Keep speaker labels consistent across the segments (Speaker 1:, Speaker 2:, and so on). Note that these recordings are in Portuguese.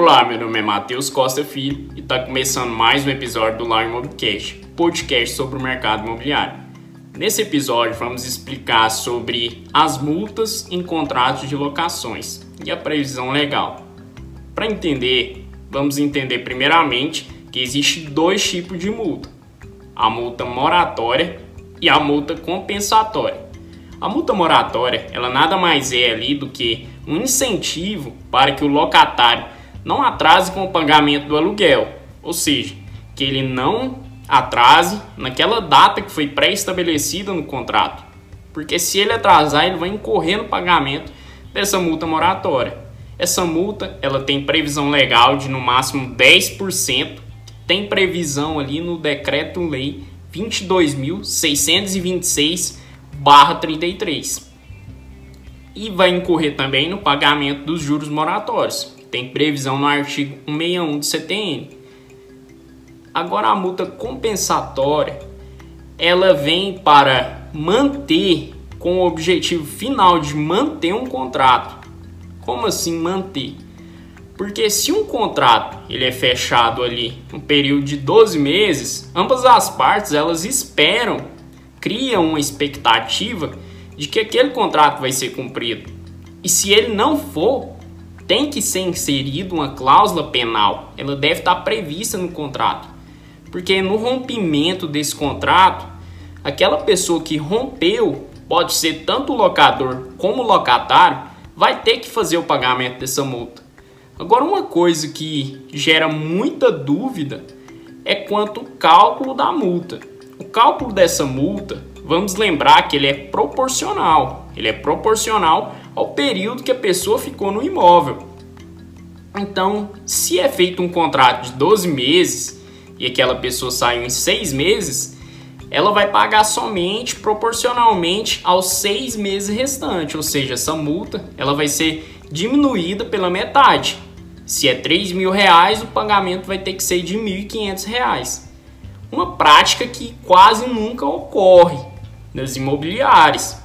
Speaker 1: Olá, meu nome é Matheus Costa Filho e está começando mais um episódio do Lau Imobcast, podcast sobre o mercado imobiliário. Nesse episódio vamos explicar sobre as multas em contratos de locações e a previsão legal. Para entender, vamos entender primeiramente que existe dois tipos de multa: a multa moratória e a multa compensatória. A multa moratória, ela nada mais é ali do que um incentivo para que o locatário não atrase com o pagamento do aluguel, ou seja, que ele não atrase naquela data que foi pré-estabelecida no contrato. Porque se ele atrasar, ele vai incorrer no pagamento dessa multa moratória. Essa multa, ela tem previsão legal de no máximo 10%, tem previsão ali no decreto lei 22.626 barra 33. E vai incorrer também no pagamento dos juros moratórios, que tem previsão no artigo 161 do CTN. Agora a multa compensatória, ela vem para manter com o objetivo final de manter um contrato. Como assim manter? Porque se um contrato ele é fechado ali um período de 12 meses, ambas as partes elas esperam cria uma expectativa de que aquele contrato vai ser cumprido. E se ele não for, tem que ser inserido uma cláusula penal. Ela deve estar prevista no contrato. Porque no rompimento desse contrato, aquela pessoa que rompeu, pode ser tanto o locador como o locatário, vai ter que fazer o pagamento dessa multa. Agora, uma coisa que gera muita dúvida é quanto ao cálculo da multa. O cálculo dessa multa, vamos lembrar que ele é proporcional. Ele é proporcional ao período que a pessoa ficou no imóvel. Então, se é feito um contrato de 12 meses e aquela pessoa saiu em 6 meses, ela vai pagar somente proporcionalmente aos 6 meses restantes, ou seja, essa multa ela vai ser diminuída pela metade. Se é 3 mil reais, o pagamento vai ter que ser de 1.500 reais. Uma prática que quase nunca ocorre nas imobiliárias,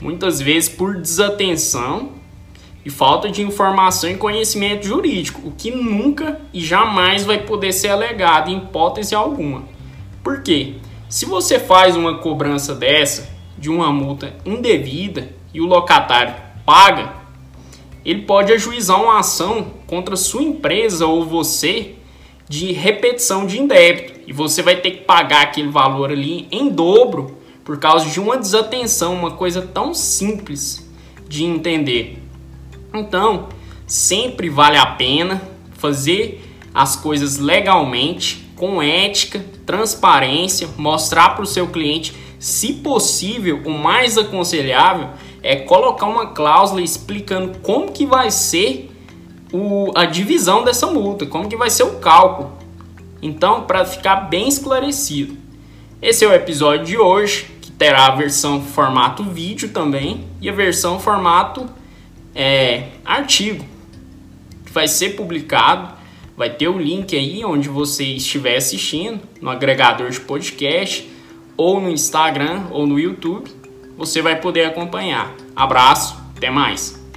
Speaker 1: muitas vezes por desatenção e falta de informação e conhecimento jurídico, o que nunca e jamais vai poder ser alegado em hipótese alguma. Por quê? Se você faz uma cobrança dessa de uma multa indevida e o locatário paga, ele pode ajuizar uma ação contra sua empresa ou você de repetição de indébito e você vai ter que pagar aquele valor ali em dobro por causa de uma desatenção, uma coisa tão simples de entender. Então, sempre vale a pena fazer as coisas legalmente, com ética, transparência, mostrar para o seu cliente, se possível, o mais aconselhável é colocar uma cláusula explicando como que vai ser o, a divisão dessa multa, como que vai ser o cálculo. Então, para ficar bem esclarecido, esse é o episódio de hoje, terá a versão formato vídeo também e a versão formato é, artigo, que vai ser publicado. Vai ter o link aí onde você estiver assistindo, no agregador de podcast, ou no Instagram, ou no YouTube. Você vai poder acompanhar. Abraço, até mais!